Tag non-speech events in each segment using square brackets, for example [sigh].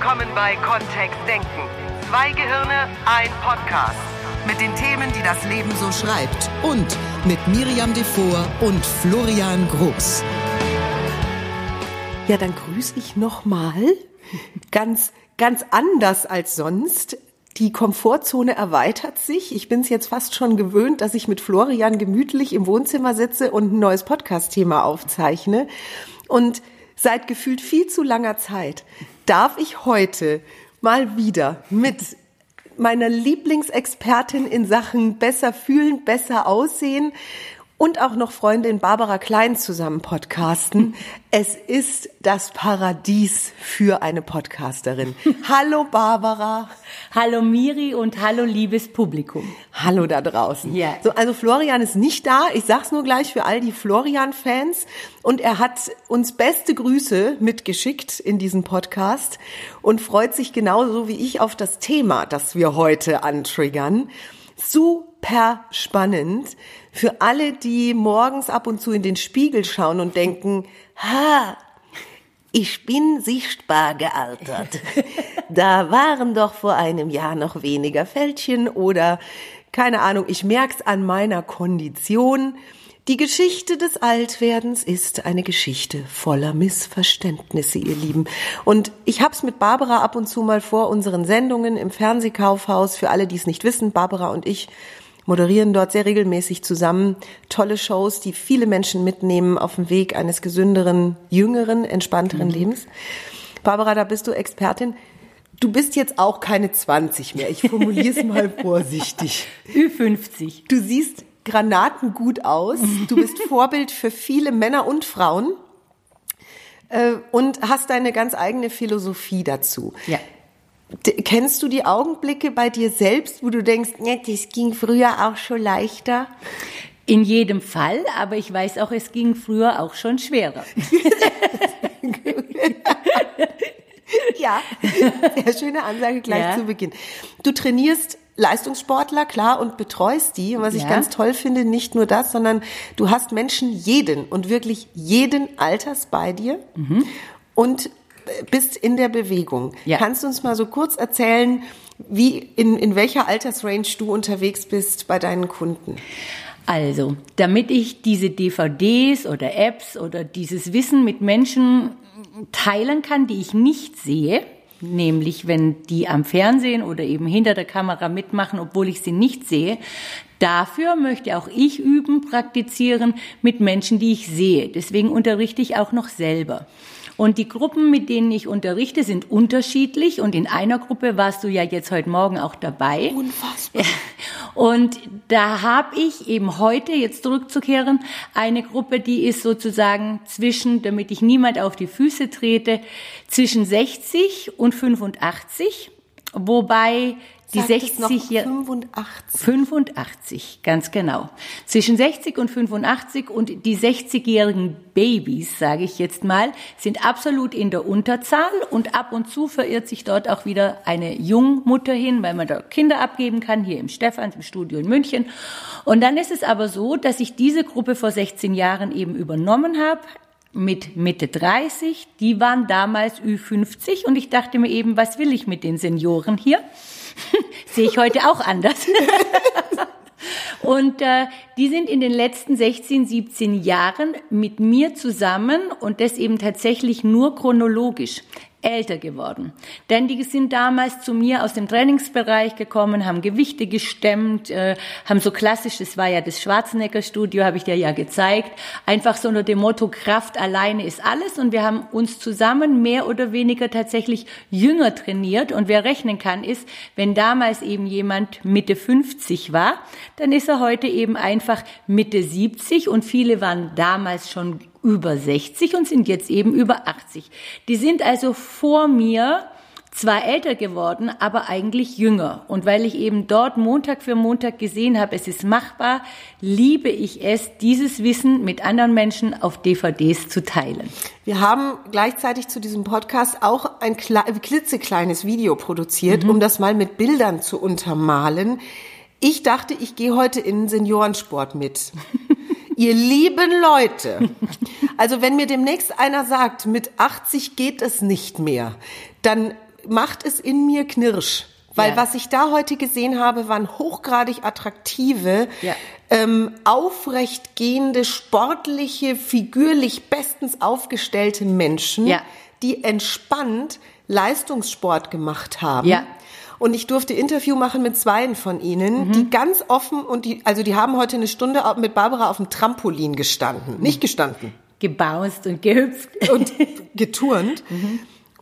willkommen bei Kontext Denken. Zwei Gehirne, ein Podcast. Mit den Themen, die das Leben so schreibt. Und mit Miriam Devor und Florian Groß. Ja, dann grüße ich nochmal. Ganz, ganz anders als sonst. Die Komfortzone erweitert sich. Ich bin es jetzt fast schon gewöhnt, dass ich mit Florian gemütlich im Wohnzimmer sitze und ein neues Podcast-Thema aufzeichne. Und seit gefühlt viel zu langer Zeit darf ich heute mal wieder mit meiner Lieblingsexpertin in Sachen besser fühlen, besser aussehen und auch noch Freundin Barbara Klein zusammen podcasten. Es ist das Paradies für eine Podcasterin. [laughs] Hallo Barbara. Hallo Miri und hallo liebes Publikum. Hallo da draußen. Ja. So, also Florian ist nicht da. Ich sag's nur gleich für all die Florian-Fans. Und er hat uns beste Grüße mitgeschickt in diesen Podcast und freut sich genauso wie ich auf das Thema, das wir heute antriggern. Super spannend für alle, die morgens ab und zu in den Spiegel schauen und denken, ha, ich bin sichtbar gealtert. [laughs] Da waren doch vor einem Jahr noch weniger Fältchen oder keine Ahnung, ich merk's an meiner Kondition. Die Geschichte des Altwerdens ist eine Geschichte voller Missverständnisse, ihr Lieben. Und ich hab's mit Barbara ab und zu mal vor unseren Sendungen im Fernsehkaufhaus. Für alle, die es nicht wissen, Barbara und ich moderieren dort sehr regelmäßig zusammen tolle Shows, die viele Menschen mitnehmen auf dem Weg eines gesünderen, jüngeren, entspannteren mhm. Lebens. Barbara, da bist du Expertin. Du bist jetzt auch keine 20 mehr. Ich formuliere es [laughs] mal vorsichtig. Ü50. Du siehst granatengut aus. Du bist [laughs] Vorbild für viele Männer und Frauen äh, und hast deine ganz eigene Philosophie dazu. Ja. Kennst du die Augenblicke bei dir selbst, wo du denkst, ne, das ging früher auch schon leichter? In jedem Fall, aber ich weiß auch, es ging früher auch schon schwerer. [laughs] ja, [laughs] sehr schöne Ansage gleich ja. zu Beginn. Du trainierst Leistungssportler, klar, und betreust die. Und was ja. ich ganz toll finde, nicht nur das, sondern du hast Menschen jeden und wirklich jeden Alters bei dir. Mhm. Und bist in der Bewegung. Ja. Kannst du uns mal so kurz erzählen, wie in, in welcher Altersrange du unterwegs bist bei deinen Kunden? Also, damit ich diese DVDs oder Apps oder dieses Wissen mit Menschen teilen kann, die ich nicht sehe, nämlich wenn die am Fernsehen oder eben hinter der Kamera mitmachen, obwohl ich sie nicht sehe, Dafür möchte auch ich üben, praktizieren mit Menschen, die ich sehe. Deswegen unterrichte ich auch noch selber. Und die Gruppen, mit denen ich unterrichte, sind unterschiedlich. Und in einer Gruppe warst du ja jetzt heute Morgen auch dabei. Unfassbar. [laughs] Und da habe ich eben heute, jetzt zurückzukehren, eine Gruppe, die ist sozusagen zwischen, damit ich niemand auf die Füße trete, zwischen 60 und 85. Wobei die 60 Jahre 85. 85, ganz genau. Zwischen 60 und 85 und die 60-jährigen Babys, sage ich jetzt mal, sind absolut in der Unterzahl und ab und zu verirrt sich dort auch wieder eine Jungmutter hin, weil man da Kinder abgeben kann, hier im Stephans, im Studio in München. Und dann ist es aber so, dass ich diese Gruppe vor 16 Jahren eben übernommen habe, mit Mitte 30, die waren damals Ü50 und ich dachte mir eben, was will ich mit den Senioren hier? [laughs] Sehe ich heute auch anders. [laughs] Und äh, die sind in den letzten 16, 17 Jahren mit mir zusammen und das eben tatsächlich nur chronologisch älter geworden. Denn die sind damals zu mir aus dem Trainingsbereich gekommen, haben Gewichte gestemmt, äh, haben so klassisch, das war ja das Schwarzenegger-Studio, habe ich dir ja gezeigt, einfach so unter dem Motto Kraft alleine ist alles. Und wir haben uns zusammen mehr oder weniger tatsächlich jünger trainiert. Und wer rechnen kann ist, wenn damals eben jemand Mitte 50 war, dann ist er heute eben einfach Mitte 70 und viele waren damals schon über 60 und sind jetzt eben über 80. Die sind also vor mir zwar älter geworden, aber eigentlich jünger. Und weil ich eben dort Montag für Montag gesehen habe, es ist machbar, liebe ich es, dieses Wissen mit anderen Menschen auf DVDs zu teilen. Wir haben gleichzeitig zu diesem Podcast auch ein klitzekleines Video produziert, mhm. um das mal mit Bildern zu untermalen. Ich dachte, ich gehe heute in Seniorensport mit. [laughs] Ihr lieben Leute, also wenn mir demnächst einer sagt, mit 80 geht es nicht mehr, dann macht es in mir knirsch. Weil Ja. was ich da heute gesehen habe, waren hochgradig attraktive, Ja. ähm, aufrecht gehende, sportliche, figürlich bestens aufgestellte Menschen, Ja. die entspannt Leistungssport gemacht haben. Ja. Und ich durfte Interview machen mit zweien von ihnen, die ganz offen und die, also die haben heute eine Stunde mit Barbara auf dem Trampolin gestanden. Nicht gestanden Gebounced und gehüpft. und [laughs] geturnt.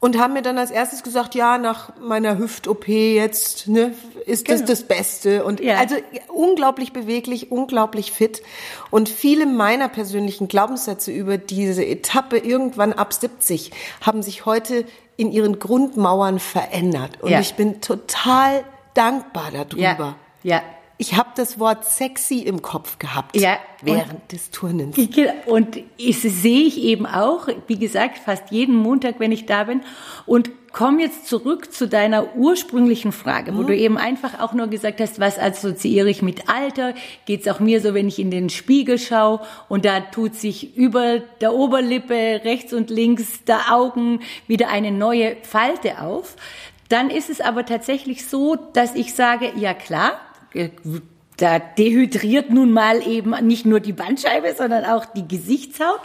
Und haben mir dann als erstes gesagt, ja, nach meiner Hüft-OP jetzt, ne, ist das Genau. das Beste. Und Ja. also unglaublich beweglich, unglaublich fit. Und viele meiner persönlichen Glaubenssätze über diese Etappe irgendwann ab 70 haben sich heute in ihren Grundmauern verändert. Und Ja. ich bin total dankbar darüber. Ja. Ja. Ich habe das Wort sexy im Kopf gehabt Ja. während des Turnens. Und das sehe ich eben auch, wie gesagt, fast jeden Montag, wenn ich da bin. Und komm jetzt zurück zu deiner ursprünglichen Frage, wo du eben einfach auch nur gesagt hast, was assoziiere ich mit Alter? Geht's auch mir so, wenn ich in den Spiegel schaue und da tut sich über der Oberlippe rechts und links der Augen wieder eine neue Falte auf? Dann ist es aber tatsächlich so, dass ich sage, ja klar, da dehydriert nun mal eben nicht nur die Bandscheibe, sondern auch die Gesichtshaut.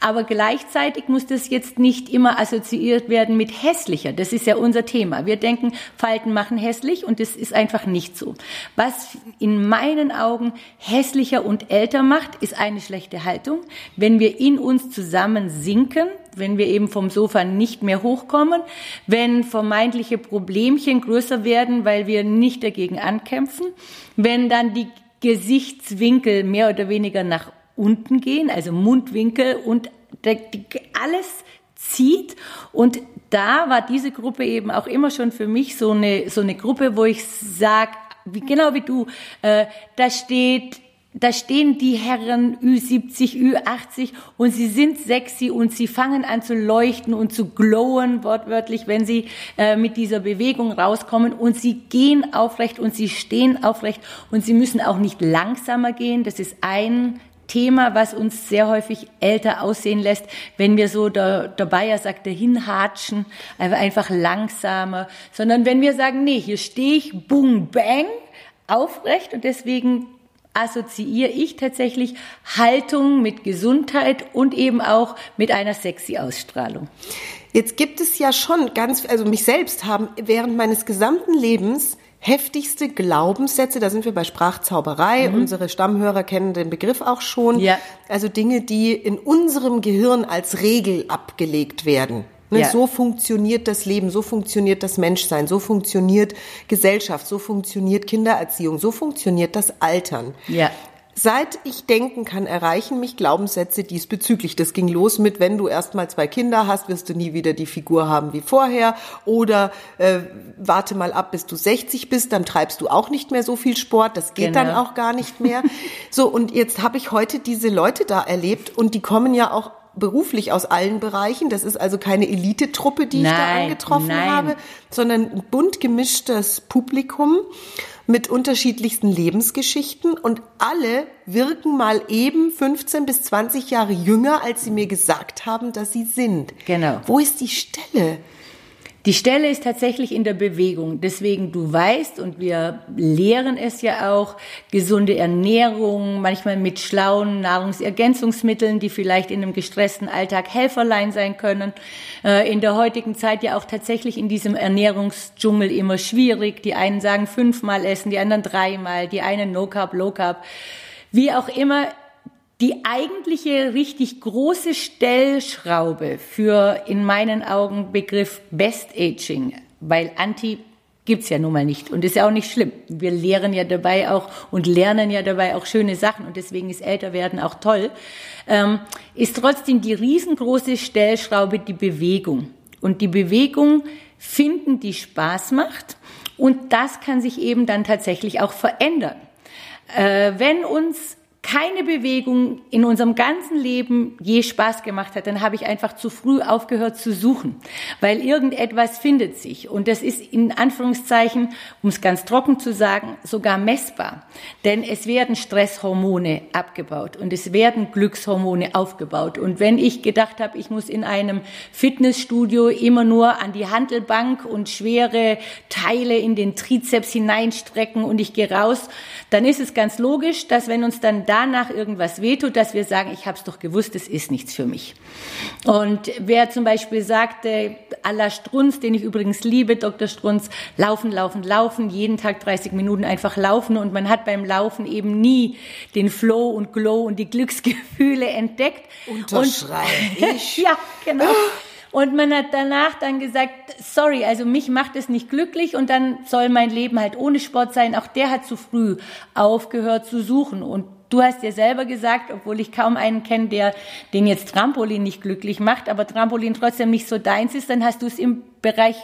Aber gleichzeitig muss das jetzt nicht immer assoziiert werden mit hässlicher. Das ist ja unser Thema. Wir denken, Falten machen hässlich und das ist einfach nicht so. Was in meinen Augen hässlicher und älter macht, ist eine schlechte Haltung. Wenn wir in uns zusammen sinken, wenn wir eben vom Sofa nicht mehr hochkommen, wenn vermeintliche Problemchen größer werden, weil wir nicht dagegen ankämpfen, wenn dann die Gesichtswinkel mehr oder weniger nach unten gehen, also Mundwinkel und alles zieht. Und da war diese Gruppe eben auch immer schon für mich so eine so eine Gruppe, wo ich sag, wie, genau wie du, äh, da steht da stehen die Herren Ü70, Ü80 und sie sind sexy und sie fangen an zu leuchten und zu glowen, wortwörtlich, wenn sie äh, mit dieser Bewegung rauskommen. Und sie gehen aufrecht und sie stehen aufrecht und sie müssen auch nicht langsamer gehen. Das ist ein Thema, was uns sehr häufig älter aussehen lässt, wenn wir so, der, der Bayer sagte, hinhatschen, einfach langsamer, sondern wenn wir sagen, nee, hier stehe ich, boom, bang, aufrecht. Und deswegen assoziiere ich tatsächlich Haltung mit Gesundheit und eben auch mit einer sexy Ausstrahlung. Jetzt gibt es ja schon ganz, also mich selbst haben während meines gesamten Lebens heftigste Glaubenssätze, da sind wir bei Sprachzauberei, unsere Stammhörer kennen den Begriff auch schon. Mhm. Ja. Also Dinge, die in unserem Gehirn als Regel abgelegt werden. Ne, Ja. So funktioniert das Leben, so funktioniert das Menschsein, so funktioniert Gesellschaft, so funktioniert Kindererziehung, so funktioniert das Altern. Ja. Seit ich denken kann, erreichen mich Glaubenssätze diesbezüglich. Das ging los mit, wenn du erst mal zwei Kinder hast, wirst du nie wieder die Figur haben wie vorher. Oder äh, warte mal ab, bis du 60 bist, dann treibst du auch nicht mehr so viel Sport. Das geht Genau. dann auch gar nicht mehr. so, und jetzt habe ich heute diese Leute da erlebt und die kommen ja auch beruflich aus allen Bereichen. Das ist also keine Elitetruppe, die ich da Nein, angetroffen nein. habe, sondern ein bunt gemischtes Publikum mit unterschiedlichsten Lebensgeschichten und alle wirken mal eben 15 bis 20 Jahre jünger, als sie mir gesagt haben, dass sie sind. Genau. Wo ist die Stelle? Die Stelle ist tatsächlich in der Bewegung. Deswegen, du weißt, und wir lehren es ja auch, gesunde Ernährung, manchmal mit schlauen Nahrungsergänzungsmitteln, die vielleicht in einem gestressten Alltag Helferlein sein können. Äh, In der heutigen Zeit ja auch tatsächlich in diesem Ernährungsdschungel immer schwierig. Die einen sagen fünfmal essen, die anderen dreimal, die einen No Carb, Low Carb. Wie auch immer, die eigentliche richtig große Stellschraube für in meinen Augen Begriff Best Aging, weil Anti gibt's ja nun mal nicht und ist ja auch nicht schlimm. Wir lehren ja dabei auch und lernen ja dabei auch schöne Sachen und deswegen ist Älterwerden auch toll, ähm, ist trotzdem die riesengroße Stellschraube die Bewegung. Und die Bewegung finden, die Spaß macht und das kann sich eben dann tatsächlich auch verändern. Äh, wenn uns keine Bewegung in unserem ganzen Leben je Spaß gemacht hat, dann habe ich einfach zu früh aufgehört zu suchen, weil irgendetwas findet sich. Und das ist in Anführungszeichen, um es ganz trocken zu sagen, sogar messbar. Denn es werden Stresshormone abgebaut und es werden Glückshormone aufgebaut. Und wenn ich gedacht habe, ich muss in einem Fitnessstudio immer nur an die Handelbank und schwere Teile in den Trizeps hineinstrecken und ich gehe raus, dann ist es ganz logisch, dass wenn uns dann danach irgendwas wehtut, dass wir sagen, ich habe es doch gewusst, es ist nichts für mich. Und wer zum Beispiel sagte, à la Strunz, den ich übrigens liebe, Dr. Strunz, laufen, laufen, laufen, jeden Tag 30 Minuten einfach laufen und man hat beim Laufen eben nie den Flow und Glow und die Glücksgefühle entdeckt. Unterschreibe ich. [laughs] ja, genau. Und man hat danach dann gesagt, sorry, also mich macht es nicht glücklich und dann soll mein Leben halt ohne Sport sein. Auch der hat zu früh aufgehört zu suchen. Und du hast ja selber gesagt, obwohl ich kaum einen kenne, der den jetzt Trampolin nicht glücklich macht, aber Trampolin trotzdem nicht so deins ist, dann hast du es im Bereich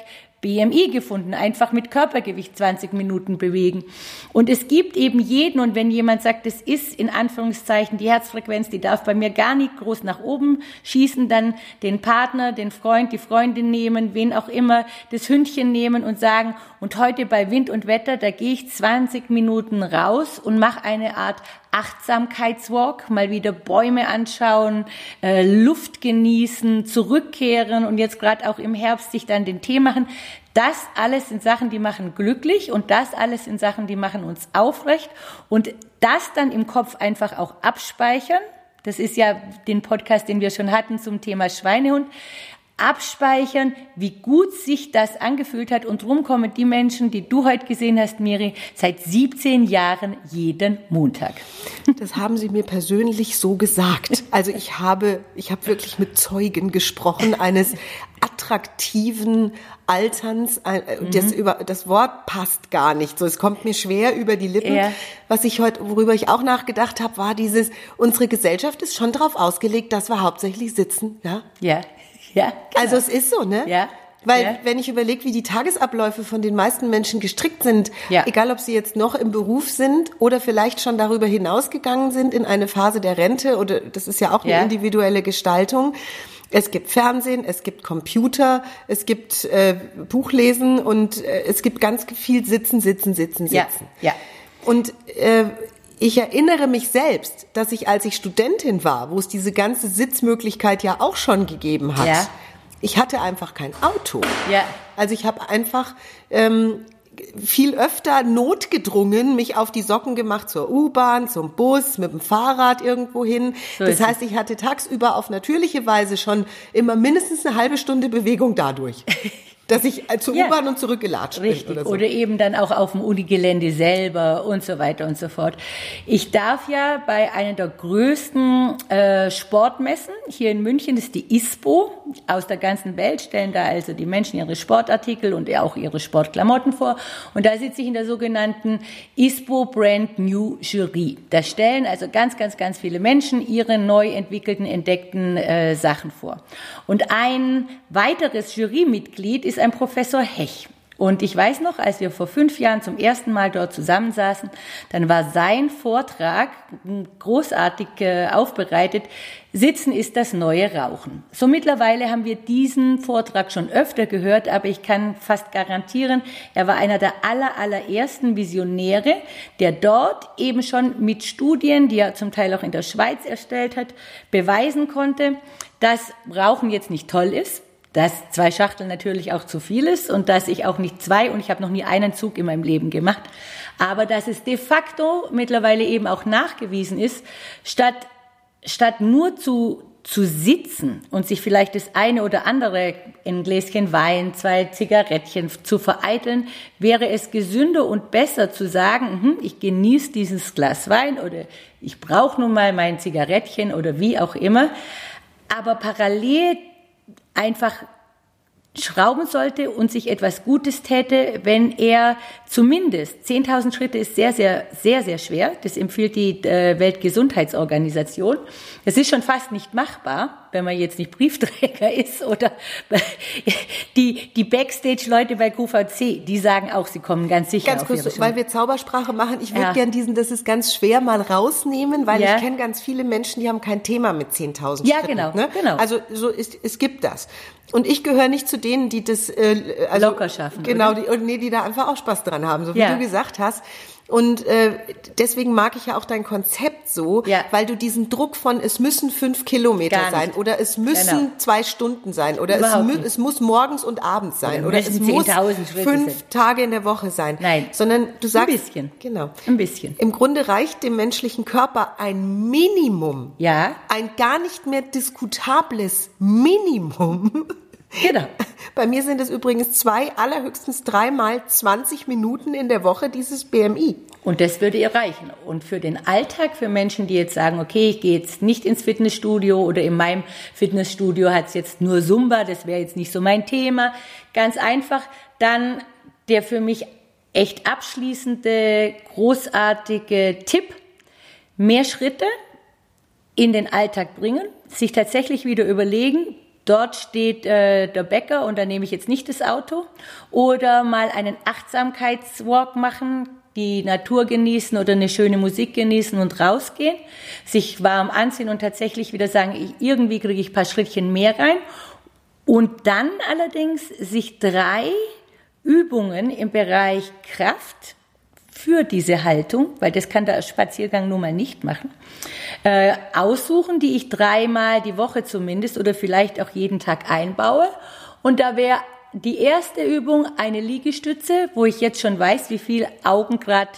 BMI gefunden, einfach mit Körpergewicht 20 Minuten bewegen. Und es gibt eben jeden, und wenn jemand sagt, es ist in Anführungszeichen die Herzfrequenz, die darf bei mir gar nicht groß nach oben schießen, dann den Partner, den Freund, die Freundin nehmen, wen auch immer, das Hündchen nehmen und sagen, und heute bei Wind und Wetter, da gehe ich 20 Minuten raus und mache eine Art Achtsamkeitswalk, mal wieder Bäume anschauen, äh, Luft genießen, zurückkehren und jetzt gerade auch im Herbst sich dann den Tee machen. Das alles sind Sachen, die machen glücklich und das alles sind Sachen, die machen uns aufrecht und das dann im Kopf einfach auch abspeichern. Das ist ja den Podcast, den wir schon hatten zum Thema Schweinehund abspeichern, wie gut sich das angefühlt hat. Und drum kommen die Menschen, die du heute gesehen hast, Miri, seit 17 Jahren jeden Montag. Das haben sie mir persönlich so gesagt. Also ich habe, ich habe wirklich mit Zeugen gesprochen eines attraktiven Alterns. Das, mhm. über, das Wort passt gar nicht. So, es kommt mir schwer über die Lippen. Ja. Was ich heute, worüber ich auch nachgedacht habe, war dieses: Unsere Gesellschaft ist schon darauf ausgelegt, dass wir hauptsächlich sitzen. Ja. Ja. [laughs] Ja, genau. Also es ist so, ne? Ja. Weil ja. wenn ich überlege, wie die Tagesabläufe von den meisten Menschen gestrickt sind, ja. egal ob sie jetzt noch im Beruf sind oder vielleicht schon darüber hinausgegangen sind in eine Phase der Rente oder das ist ja auch eine ja. individuelle Gestaltung. Es gibt Fernsehen, es gibt Computer, es gibt äh, Buchlesen und äh, es gibt ganz viel Sitzen, Sitzen, Sitzen, Sitzen. Ja. ja. Und äh, ich erinnere mich selbst, dass ich, als ich Studentin war, wo es diese ganze Sitzmöglichkeit ja auch schon gegeben hat, ja. ich hatte einfach kein Auto. Ja. Also ich habe einfach ähm, viel öfter notgedrungen mich auf die Socken gemacht zur U-Bahn, zum Bus, mit dem Fahrrad irgendwo hin. So das heißt, ich hatte tagsüber auf natürliche Weise schon immer mindestens eine halbe Stunde Bewegung dadurch. [laughs] dass ich äh, zur ja. U-Bahn und zurückgelatscht Richtig. bin. Oder, so. oder eben dann auch auf dem Unigelände selber und so weiter und so fort. Ich darf ja bei einer der größten äh, Sportmessen hier in München, das ist die ISPO, aus der ganzen Welt stellen da also die Menschen ihre Sportartikel und auch ihre Sportklamotten vor. Und da sitze ich in der sogenannten ISPO Brand New Jury. Da stellen also ganz, ganz, ganz viele Menschen ihre neu entwickelten, entdeckten äh, Sachen vor. Und ein weiteres Jurymitglied ist ein Professor Hech. Und ich weiß noch, als wir vor fünf Jahren zum ersten Mal dort zusammensaßen, dann war sein Vortrag großartig äh, aufbereitet. Sitzen ist das neue Rauchen. So mittlerweile haben wir diesen Vortrag schon öfter gehört, aber ich kann fast garantieren, er war einer der aller, allerersten Visionäre, der dort eben schon mit Studien, die er zum Teil auch in der Schweiz erstellt hat, beweisen konnte, dass Rauchen jetzt nicht toll ist, dass zwei Schachteln natürlich auch zu viel ist und dass ich auch nicht zwei und ich habe noch nie einen Zug in meinem Leben gemacht, aber dass es de facto mittlerweile eben auch nachgewiesen ist, statt statt nur zu zu sitzen und sich vielleicht das eine oder andere ein Gläschen Wein, zwei Zigarettchen zu vereiteln, wäre es gesünder und besser zu sagen, hm, ich genieße dieses Glas Wein oder ich brauche nun mal mein Zigarettchen oder wie auch immer, aber parallel einfach schrauben sollte und sich etwas Gutes täte, wenn er zumindest 10.000 Schritte ist sehr, sehr, sehr, sehr schwer. Das empfiehlt die äh, Weltgesundheitsorganisation. Das ist schon fast nicht machbar, wenn man jetzt nicht Briefträger [laughs] ist oder [laughs] die, die Backstage-Leute bei QVC, die sagen auch, sie kommen ganz sicher Ganz auf kurz, weil wir Zaubersprache machen. Ich würde Ja. gern diesen, das ist ganz schwer, mal rausnehmen, weil Ja. ich kenne ganz viele Menschen, die haben kein Thema mit 10.000 Ja, Schritten. genau, Ne? genau. Also so ist, es gibt das. Und ich gehöre nicht zu denen, die das äh, also, Locker schaffen, Genau, oder? die, und nee, die da einfach auch Spaß dran haben, so wie Ja. du gesagt hast. Und äh, deswegen mag ich ja auch dein Konzept so, Ja. weil du diesen Druck von es müssen fünf Kilometer sein oder es müssen Genau. zwei Stunden sein oder es, es muss morgens und abends sein Oder oder, es muss 10.000 Schritte fünf sein. Tage in der Woche sein. Nein. Sondern du sagst, Ein bisschen. Genau. Ein bisschen. Im Grunde reicht dem menschlichen Körper ein Minimum, Ja, ein gar nicht mehr diskutables Minimum. [laughs] genau. [laughs] Bei mir sind es übrigens zwei, allerhöchstens dreimal 20 Minuten in der Woche dieses BMI. Und das würde ihr reichen. Und für den Alltag, für Menschen, die jetzt sagen, okay, ich gehe jetzt nicht ins Fitnessstudio oder in meinem Fitnessstudio hat es jetzt nur Zumba, das wäre jetzt nicht so mein Thema, ganz einfach, dann der für mich echt abschließende, großartige Tipp, mehr Schritte in den Alltag bringen, sich tatsächlich wieder überlegen, dort steht äh, der Bäcker und da nehme ich jetzt nicht das Auto. Oder mal einen Achtsamkeitswalk machen, die Natur genießen oder eine schöne Musik genießen und rausgehen, sich warm anziehen und tatsächlich wieder sagen, ich, irgendwie kriege ich ein paar Schrittchen mehr rein. Und dann allerdings sich drei Übungen im Bereich Kraft für diese Haltung, weil das kann der Spaziergang nun mal nicht machen, äh, aussuchen, die ich dreimal die Woche zumindest oder vielleicht auch jeden Tag einbaue. Und da wäre die erste Übung eine Liegestütze, wo ich jetzt schon weiß, wie viel Augen gerade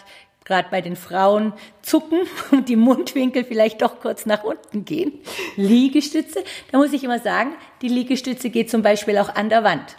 gerade bei den Frauen zucken [laughs] und die Mundwinkel vielleicht doch kurz nach unten gehen. Liegestütze, da muss ich immer sagen, die Liegestütze geht zum Beispiel auch an der Wand.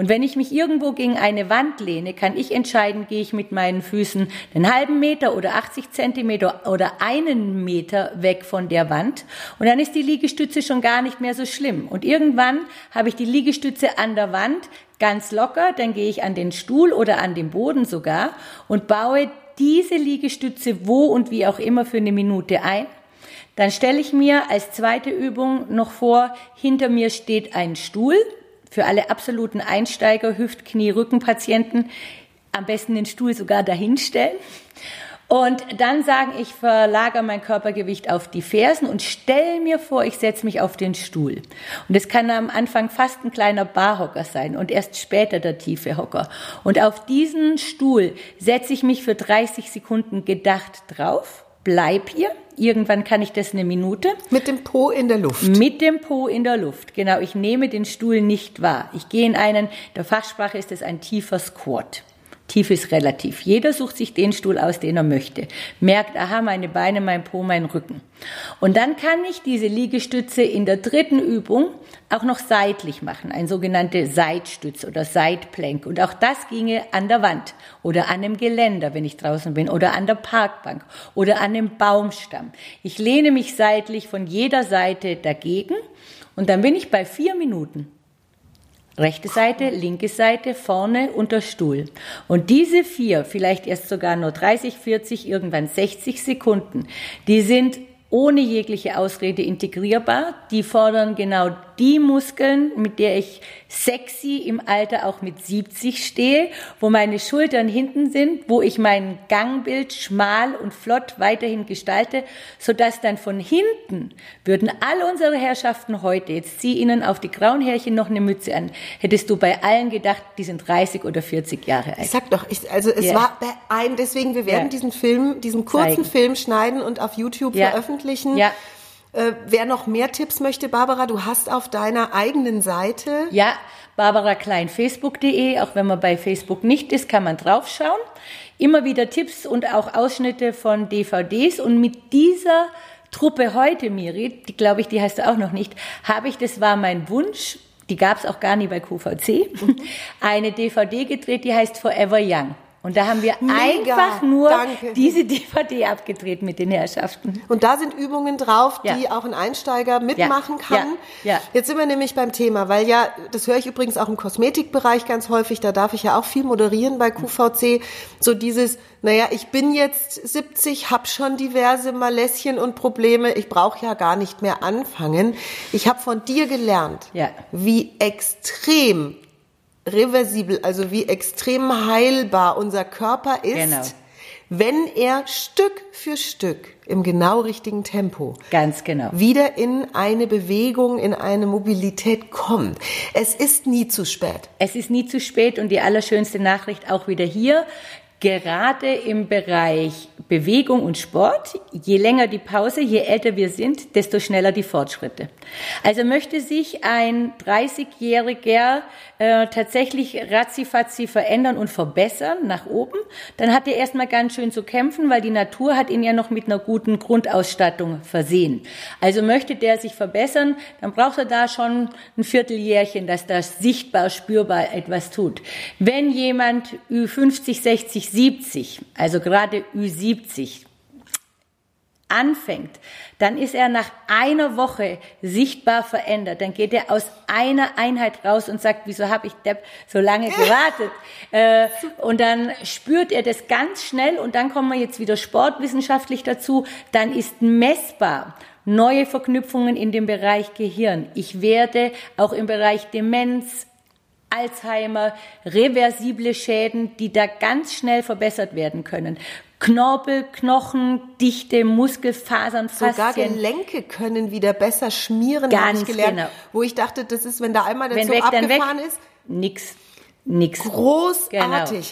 Und wenn ich mich irgendwo gegen eine Wand lehne, kann ich entscheiden, gehe ich mit meinen Füßen einen halben Meter oder 80 Zentimeter oder einen Meter weg von der Wand. Und dann ist die Liegestütze schon gar nicht mehr so schlimm. Und irgendwann habe ich die Liegestütze an der Wand ganz locker, dann gehe ich an den Stuhl oder an den Boden sogar und baue diese Liegestütze wo und wie auch immer für eine Minute ein. Dann stelle ich mir als zweite Übung noch vor, hinter mir steht ein Stuhl, für alle absoluten Einsteiger, Hüft-, Knie-, Rückenpatienten am besten den Stuhl sogar dahinstellen. Und dann sagen, ich verlagere mein Körpergewicht auf die Fersen und stelle mir vor, ich setze mich auf den Stuhl. Und es kann am Anfang fast ein kleiner Barhocker sein und erst später der tiefe Hocker. Und auf diesen Stuhl setze ich mich für 30 Sekunden gedacht drauf, bleib hier. Irgendwann kann ich das eine Minute. Mit dem Po in der Luft. Mit dem Po in der Luft. Genau, ich nehme den Stuhl nicht wahr. Ich gehe in einen, der Fachsprache ist es ein tiefer Squat. Tief ist relativ. Jeder sucht sich den Stuhl aus, den er möchte. Merkt, aha, meine Beine, mein Po, mein Rücken. Und dann kann ich diese Liegestütze in der dritten Übung auch noch seitlich machen. Ein sogenannte Seitstütz oder Seitplank. Und auch das ginge an der Wand oder an einem Geländer, wenn ich draußen bin, oder an der Parkbank oder an einem Baumstamm. Ich lehne mich seitlich von jeder Seite dagegen und dann bin ich bei vier Minuten. Rechte Seite, linke Seite, vorne und der Stuhl. Und diese vier, vielleicht erst sogar nur 30, 40, irgendwann 60 Sekunden, die sind ohne jegliche Ausrede integrierbar. Die fordern genau die Muskeln, mit der ich sexy im Alter auch mit 70 stehe, wo meine Schultern hinten sind, wo ich mein Gangbild schmal und flott weiterhin gestalte, sodass dann von hinten würden all unsere Herrschaften heute, jetzt zieh ihnen auf die grauen Härchen noch eine Mütze an, hättest du bei allen gedacht, die sind 30 oder 40 Jahre alt. Ich sag doch, ich, also es Ja. war bei einem, deswegen, wir werden Ja. diesen Film, diesen kurzen Zeigen. Film schneiden und auf YouTube Ja. veröffentlichen. Ja. Äh, wer noch mehr Tipps möchte, Barbara, du hast auf deiner eigenen Seite Ja, barbarakleinfacebook.de, auch wenn man bei Facebook nicht ist, kann man draufschauen. Immer wieder Tipps und auch Ausschnitte von DVDs und mit dieser Truppe heute, Miri, die glaube ich, die heißt du auch noch nicht, habe ich, das war mein Wunsch, die gab es auch gar nie bei QVC, [laughs] eine DVD gedreht, die heißt Forever Young. Und da haben wir Mega, einfach nur danke. diese DVD abgedreht mit den Herrschaften. Und da sind Übungen drauf, die Ja. auch ein Einsteiger mitmachen Ja, kann. ja. Jetzt sind wir nämlich beim Thema, weil ja, das höre ich übrigens auch im Kosmetikbereich ganz häufig, da darf ich ja auch viel moderieren bei QVC, so dieses, naja, ich bin jetzt 70, habe schon diverse Maläschen und Probleme, ich brauche ja gar nicht mehr anfangen. Ich habe von dir gelernt, wie extrem reversibel, also wie extrem heilbar unser Körper ist, Genau. wenn er Stück für Stück im genau richtigen Tempo Ganz genau. wieder in eine Bewegung, in eine Mobilität kommt. Es ist nie zu spät. Es ist nie zu spät und die allerschönste Nachricht auch wieder hier. Gerade im Bereich Bewegung und Sport, je länger die Pause, je älter wir sind, desto schneller die Fortschritte. Also möchte sich ein 30-Jähriger äh, tatsächlich ratzifatzi verändern und verbessern nach oben, dann hat er erstmal ganz schön zu kämpfen, weil die Natur hat ihn ja noch mit einer guten Grundausstattung versehen. Also möchte der sich verbessern, dann braucht er da schon ein Vierteljährchen, dass das sichtbar, spürbar etwas tut. Wenn jemand Ü50, 60, 70, also gerade Ü70, anfängt, dann ist er nach einer Woche sichtbar verändert. Dann geht er aus einer Einheit raus und sagt, wieso habe ich Depp so lange [laughs] gewartet? äh, und dann spürt er das ganz schnell und dann kommen wir jetzt wieder sportwissenschaftlich dazu. Dann ist messbar neue Verknüpfungen in dem Bereich Gehirn. Ich werde auch im Bereich Demenz, Alzheimer, reversible Schäden, die da ganz schnell verbessert werden können. Knorpel, Knochen, Dichte, Muskelfasern, Sogar Faszien. Gelenke können wieder besser schmieren, Ganz ich gelernt. genau. Wo ich dachte, das ist, wenn da einmal der Wenn Zug weg. abgefahren ist, Nix. Nix. großartig.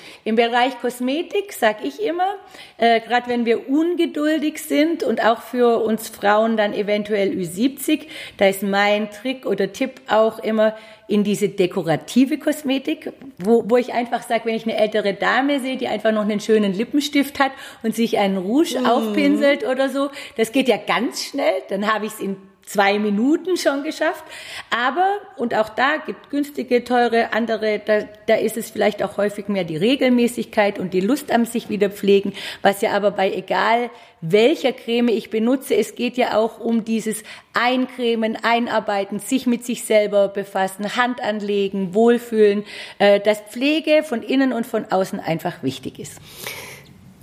Genau. Im Bereich Kosmetik sag ich immer, äh, gerade wenn wir ungeduldig sind und auch für uns Frauen dann eventuell Ü70, da ist mein Trick oder Tipp auch immer in diese dekorative Kosmetik, wo, wo ich einfach sage, wenn ich eine ältere Dame sehe, die einfach noch einen schönen Lippenstift hat und sich einen Rouge aufpinselt oder so, das geht ja ganz schnell, dann habe ich es in zwei Minuten schon geschafft. Aber, und auch da gibt günstige, teure, andere, da, da ist es vielleicht auch häufig mehr die Regelmäßigkeit und die Lust am sich wieder pflegen, was ja aber bei egal welcher Creme ich benutze, es geht ja auch um dieses Eincremen, Einarbeiten, sich mit sich selber befassen, Hand anlegen, Wohlfühlen, äh, dass Pflege von innen und von außen einfach wichtig ist.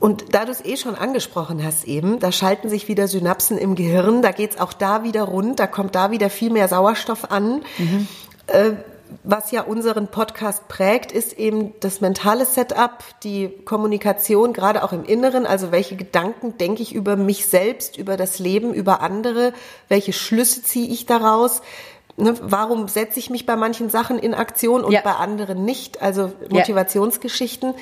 Und da du es eh schon angesprochen hast eben, da schalten sich wieder Synapsen im Gehirn, da geht's auch da wieder rund, da kommt da wieder viel mehr Sauerstoff an. Äh, was ja unseren Podcast prägt, ist eben das mentale Setup, die Kommunikation, gerade auch im Inneren, also welche Gedanken denke ich über mich selbst, über das Leben, über andere, welche Schlüsse ziehe ich daraus. Ne, warum setze ich mich bei manchen Sachen in Aktion und Ja. bei anderen nicht? Also Motivationsgeschichten.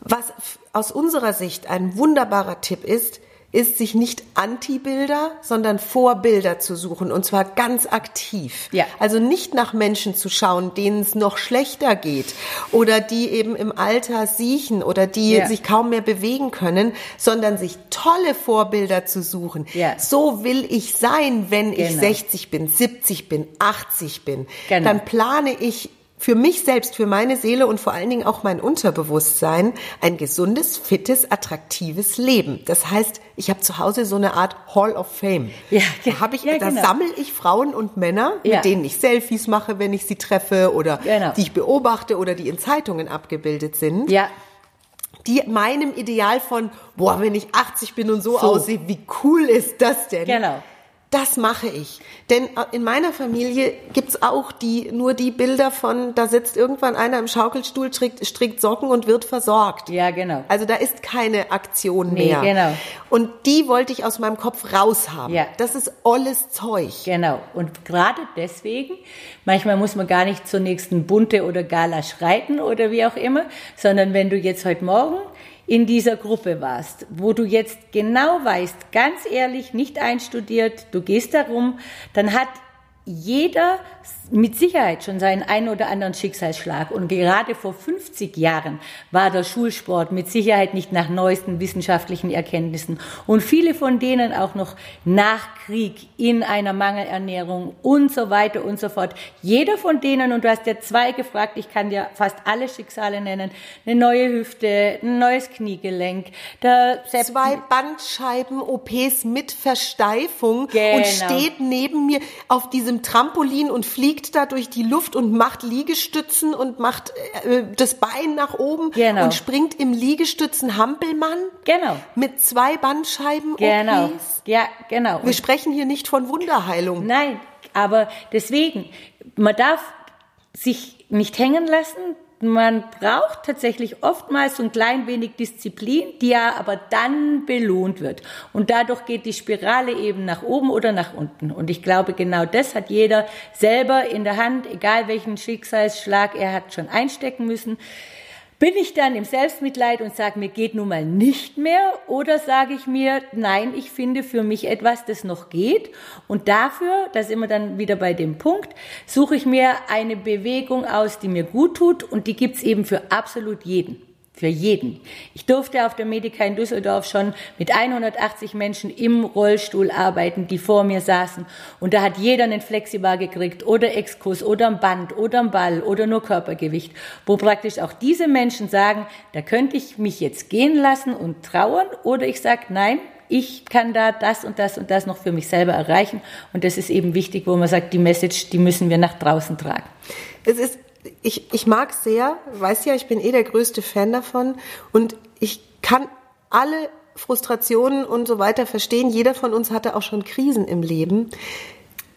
Was f- aus unserer Sicht ein wunderbarer Tipp ist, ist, sich nicht Anti-Bilder, sondern Vorbilder zu suchen und zwar ganz aktiv. Ja. Also nicht nach Menschen zu schauen, denen es noch schlechter geht oder die eben im Alter siechen oder die Ja. sich kaum mehr bewegen können, sondern sich tolle Vorbilder zu suchen. Ja. So will ich sein, wenn ich Genau. 60 bin, 70 bin, 80 bin. Genau. Dann plane ich für mich selbst, für meine Seele und vor allen Dingen auch mein Unterbewusstsein ein gesundes, fittes, attraktives Leben. Das heißt, ich habe zu Hause so eine Art Hall of Fame. Ja, da habe ich, ja, da genau. sammle ich Frauen und Männer, Ja. mit denen ich Selfies mache, wenn ich sie treffe oder Genau. die ich beobachte oder die in Zeitungen abgebildet sind Ja, die meinem Ideal von, boah, wenn ich 80 bin und so, So. aussehe, wie cool ist das denn? Genau. Das mache ich. Denn äh, in meiner Familie gibt's auch die, nur die Bilder von, da sitzt irgendwann einer im Schaukelstuhl, strickt, strickt Socken und wird versorgt. ja, genau. Also da ist keine Aktion Nee, mehr. genau. Und die wollte ich aus meinem Kopf raushaben. Ja. Das ist alles Zeug. Genau. Und gerade deswegen, manchmal muss man gar nicht zur nächsten Bunte oder Gala schreiten oder wie auch immer, sondern wenn du jetzt heute Morgen in dieser Gruppe warst, wo du jetzt genau weißt, ganz ehrlich, nicht einstudiert, du gehst darum, dann hat jeder mit Sicherheit schon seinen einen oder anderen Schicksalsschlag. Und gerade vor 50 Jahren war der Schulsport mit Sicherheit nicht nach neuesten wissenschaftlichen Erkenntnissen. Und viele von denen auch noch nach Krieg in einer Mangelernährung und so weiter und so fort. Jeder von denen, und du hast ja zwei gefragt, ich kann dir fast alle Schicksale nennen, eine neue Hüfte, ein neues Kniegelenk, der zwei Bandscheiben-OPs mit Versteifung Genau. und steht neben mir auf diesem Trampolin und fliegt da durch die Luft und macht Liegestützen und macht äh, das Bein nach oben Genau. und springt im Liegestützen Hampelmann Genau. mit zwei Bandscheiben-OPs. Genau. Ja, genau. Wir sprechen hier nicht von Wunderheilung. Nein, aber deswegen, man darf sich nicht hängen lassen. Man braucht tatsächlich oftmals so ein klein wenig Disziplin, die ja aber dann belohnt wird. Und dadurch geht die Spirale eben nach oben oder nach unten. Und ich glaube, genau das hat jeder selber in der Hand, egal welchen Schicksalsschlag er hat schon einstecken müssen. Bin ich dann im Selbstmitleid und sage, mir geht nun mal nicht mehr? Oder sage ich mir, nein, ich finde für mich etwas, das noch geht. Und dafür, da sind wir dann wieder bei dem Punkt, suche ich mir eine Bewegung aus, die mir gut tut. Und die gibt's eben für absolut jeden. Für jeden. Ich durfte auf der Medica in Düsseldorf schon mit 180 Menschen im Rollstuhl arbeiten, die vor mir saßen. Und da hat jeder einen Flexibar gekriegt oder Exkurs oder ein Band oder ein Ball oder nur Körpergewicht, wo praktisch auch diese Menschen sagen, da könnte ich mich jetzt gehen lassen und trauern oder ich sage, nein, ich kann da das und das und das noch für mich selber erreichen. Und das ist eben wichtig, wo man sagt, die Message, die müssen wir nach draußen tragen. Es ist, ich, ich mag sehr, weiß ja, ich bin eh der größte Fan davon und ich kann alle Frustrationen und so weiter verstehen. Jeder von uns hatte auch schon Krisen im Leben.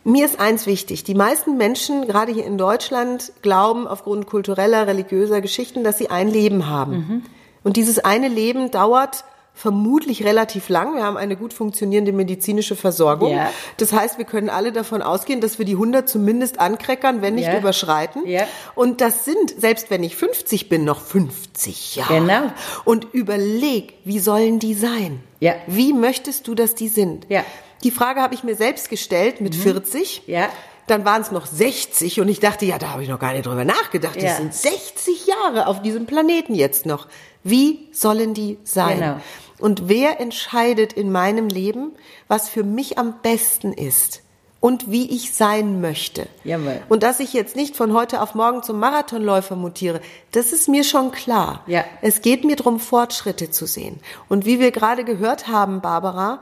Mir ist eins wichtig. Die meisten Menschen, gerade hier in Deutschland, glauben aufgrund kultureller, religiöser Geschichten, dass sie ein Leben haben. Und dieses eine Leben dauert vermutlich relativ lang. Wir haben eine gut funktionierende medizinische Versorgung. Ja. Das heißt, wir können alle davon ausgehen, dass wir die 100 zumindest ankreckern, wenn nicht Ja. überschreiten. Ja. Und das sind, selbst wenn ich 50 bin, noch 50 Jahre. Genau. Und überleg, wie sollen die sein? Ja. Wie möchtest du, dass die sind? Ja. Mhm. Die Frage habe ich mir selbst gestellt mit 40. Ja. Dann waren es noch 60 und ich dachte, ja, da habe ich noch gar nicht drüber nachgedacht. Ja. Das sind 60 Jahre auf diesem Planeten jetzt noch. Wie sollen die sein? Genau. Und wer entscheidet in meinem Leben, was für mich am besten ist und wie ich sein möchte? Jawohl. Und dass ich jetzt nicht von heute auf morgen zum Marathonläufer mutiere, das ist mir schon klar. Ja. Es geht mir darum, Fortschritte zu sehen. Und wie wir gerade gehört haben, Barbara,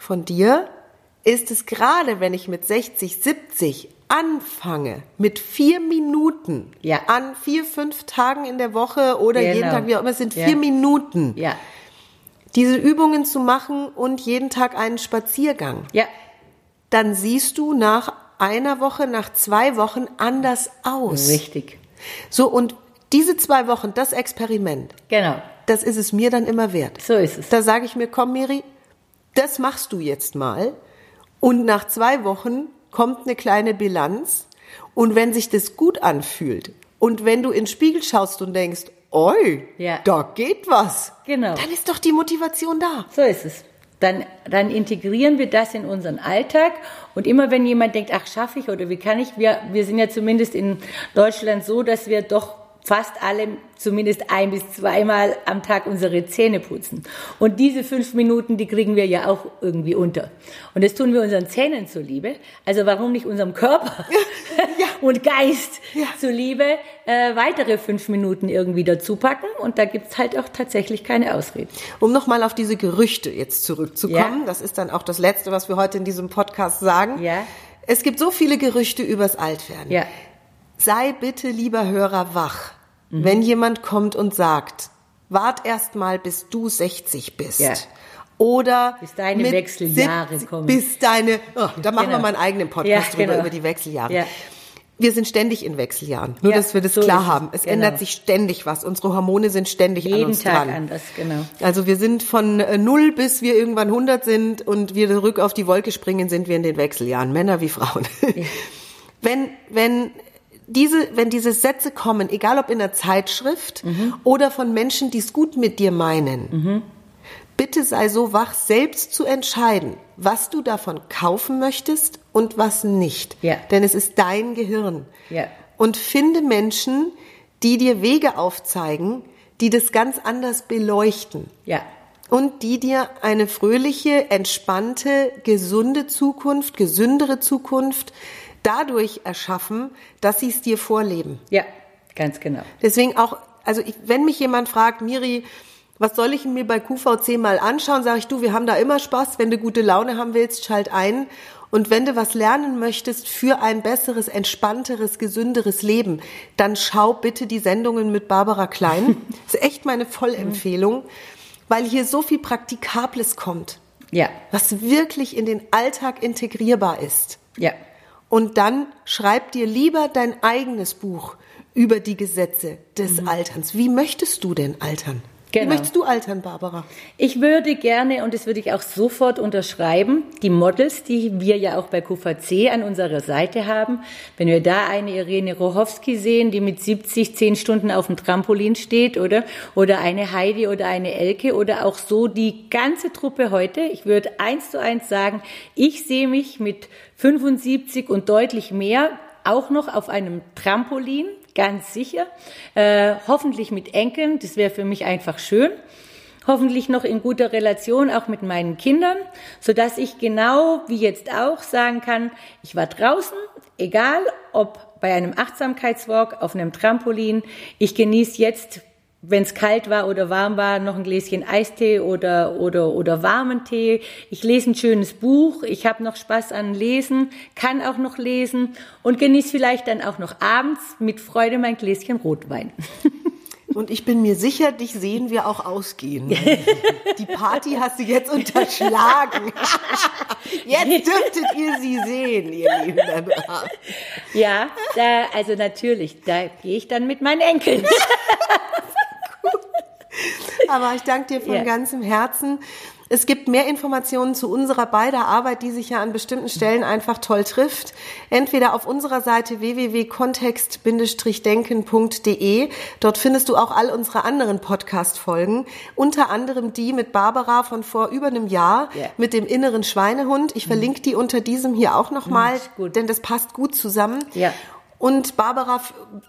von dir, ist es gerade, wenn ich mit 60, 70 anfange, mit vier Minuten Ja. an vier, fünf Tagen in der Woche oder Genau. jeden Tag, wie auch immer, es sind Ja. vier Minuten, Ja. Diese Übungen zu machen und jeden Tag einen Spaziergang Ja. dann siehst du nach einer Woche, nach zwei Wochen anders aus. Richtig. So, und diese zwei Wochen, das Experiment, Genau. das ist es mir dann immer wert. So ist es. Da sage ich mir, komm, Miri, das machst du jetzt mal. Und nach zwei Wochen kommt eine kleine Bilanz. Und wenn sich das gut anfühlt und wenn du in den Spiegel schaust und denkst, oi, Ja. da geht was, Genau. dann ist doch die Motivation da. So ist es. Dann, dann integrieren wir das in unseren Alltag. Und immer wenn jemand denkt, ach, schaffe ich oder wie kann ich, wir, wir sind ja zumindest in Deutschland so, dass wir doch fast alle zumindest ein bis zweimal am Tag unsere Zähne putzen. Und diese fünf Minuten, die kriegen wir ja auch irgendwie unter. Und das tun wir unseren Zähnen zuliebe. Also warum nicht unserem Körper [laughs] und Geist zuliebe äh, weitere fünf Minuten irgendwie dazu packen? Und da gibt's halt auch tatsächlich keine Ausreden. Um nochmal auf diese Gerüchte jetzt zurückzukommen, Ja. das ist dann auch das Letzte, was wir heute in diesem Podcast sagen. Ja. Es gibt so viele Gerüchte übers Altwerden. Ja. Sei bitte, lieber Hörer, wach, Mhm. wenn jemand kommt und sagt, wart erst mal, bis du 60 bist. Ja. Oder Bis deine Wechseljahre 70 kommen. Bis deine, oh, da machen wir Genau. mal einen eigenen Podcast Ja, drüber, genau. über die Wechseljahre. Ja. Wir sind ständig in Wechseljahren. Nur, Ja, dass wir das so klar haben. Es Genau. ändert sich ständig was. Unsere Hormone sind ständig an Jeden uns Tag dran. anders, genau. Also wir sind von äh, null bis wir irgendwann 100 sind und wir zurück auf die Wolke springen, sind wir in den Wechseljahren, Männer wie Frauen. [laughs] Wenn, wenn diese, wenn diese Sätze kommen, egal ob in der Zeitschrift Mhm. oder von Menschen, die es gut mit dir meinen, bitte sei so wach, selbst zu entscheiden, was du davon kaufen möchtest und was nicht. Ja. Denn es ist dein Gehirn. Ja. Und finde Menschen, die dir Wege aufzeigen, die das ganz anders beleuchten. Ja. Und die dir eine fröhliche, entspannte, gesunde Zukunft, gesündere Zukunft dadurch erschaffen, dass sie es dir vorleben. Ja, ganz genau. Deswegen auch, also ich, wenn mich jemand fragt, Miri, was soll ich mir bei QVC mal anschauen, sage ich, du, wir haben da immer Spaß. Wenn du gute Laune haben willst, schalt ein. Und wenn du was lernen möchtest für ein besseres, entspannteres, gesünderes Leben, dann schau bitte die Sendungen mit Barbara Klein. Das [laughs] ist echt meine Vollempfehlung, weil hier so viel Praktikables kommt, Ja. was wirklich in den Alltag integrierbar ist. Ja. Und dann schreib dir lieber dein eigenes Buch über die Gesetze des Alterns. Wie möchtest du denn altern? Wie Genau. möchtest du altern, Barbara? Ich würde gerne, und das würde ich auch sofort unterschreiben, die Models, die wir ja auch bei QVC an unserer Seite haben, wenn wir da eine Irene Rohowski sehen, die mit 70 zehn Stunden auf dem Trampolin steht, oder? Oder eine Heidi oder eine Elke oder auch so die ganze Truppe heute. Ich würde eins zu eins sagen, ich sehe mich mit 75 und deutlich mehr auch noch auf einem Trampolin, ganz sicher. Äh, hoffentlich mit Enkeln, das wäre für mich einfach schön. Hoffentlich noch in guter Relation auch mit meinen Kindern, so dass ich genau wie jetzt auch sagen kann, ich war draußen, egal ob bei einem Achtsamkeitswalk auf einem Trampolin, ich genieße jetzt wenn es kalt war oder warm war, noch ein Gläschen Eistee oder, oder, oder warmen Tee. Ich lese ein schönes Buch, ich habe noch Spaß an Lesen, kann auch noch lesen und genieße vielleicht dann auch noch abends mit Freude mein Gläschen Rotwein. [laughs] Und ich bin mir sicher, dich sehen wir auch ausgehen. [laughs] Die Party hast du jetzt unterschlagen. [laughs] Jetzt dürftet ihr sie sehen, ihr Lieben. Ja, da, also natürlich, da gehe ich dann mit meinen Enkeln. [laughs] Aber ich danke dir von Ja. ganzem Herzen. Es gibt mehr Informationen zu unserer beider Arbeit, die sich ja an bestimmten Stellen einfach toll trifft. Entweder auf unserer Seite www.kontext-denken.de. Dort findest du auch all unsere anderen Podcast-Folgen. Unter anderem die mit Barbara von vor über einem Jahr Ja. mit dem inneren Schweinehund. Ich verlinke die unter diesem hier auch nochmal, gut. denn das passt gut zusammen. Ja. Und Barbara,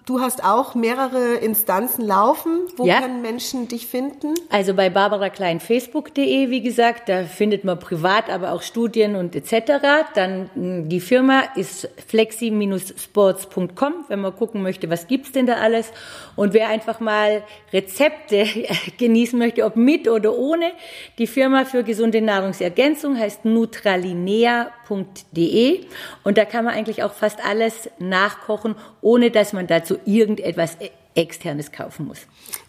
du hast auch mehrere Instanzen laufen. Wo Ja. können Menschen dich finden? Also bei barbarakleinfacebook.de, wie gesagt, da findet man privat, aber auch Studien und etc. Dann mh, die Firma ist flexi-sports.com, wenn man gucken möchte, was gibt's denn da alles. Und wer einfach mal Rezepte [laughs] genießen möchte, ob mit oder ohne, die Firma für gesunde Nahrungsergänzung heißt nutralinea.de und da kann man eigentlich auch fast alles nachkochen, ohne dass man dazu irgendetwas e- externes kaufen muss.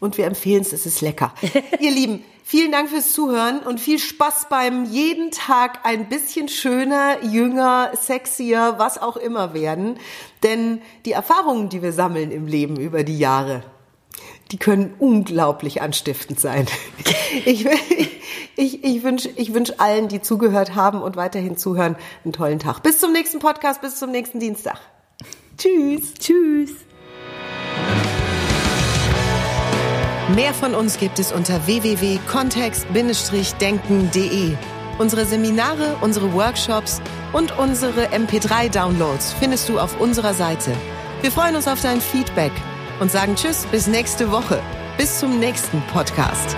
Und wir empfehlen es, es ist lecker. [laughs] Ihr Lieben, vielen Dank fürs Zuhören und viel Spaß beim jeden Tag ein bisschen schöner, jünger, sexier, was auch immer werden. Denn die Erfahrungen, die wir sammeln im Leben über die Jahre, die können unglaublich anstiftend sein. [laughs] Ich, ich, ich wünsche ich wünsch allen, die zugehört haben und weiterhin zuhören, einen tollen Tag. Bis zum nächsten Podcast, bis zum nächsten Dienstag. Tschüss. Tschüss. Mehr von uns gibt es unter www.kontext-denken.de. Unsere Seminare, unsere Workshops und unsere MP3-Downloads findest du auf unserer Seite. Wir freuen uns auf dein Feedback und sagen Tschüss bis nächste Woche. Bis zum nächsten Podcast.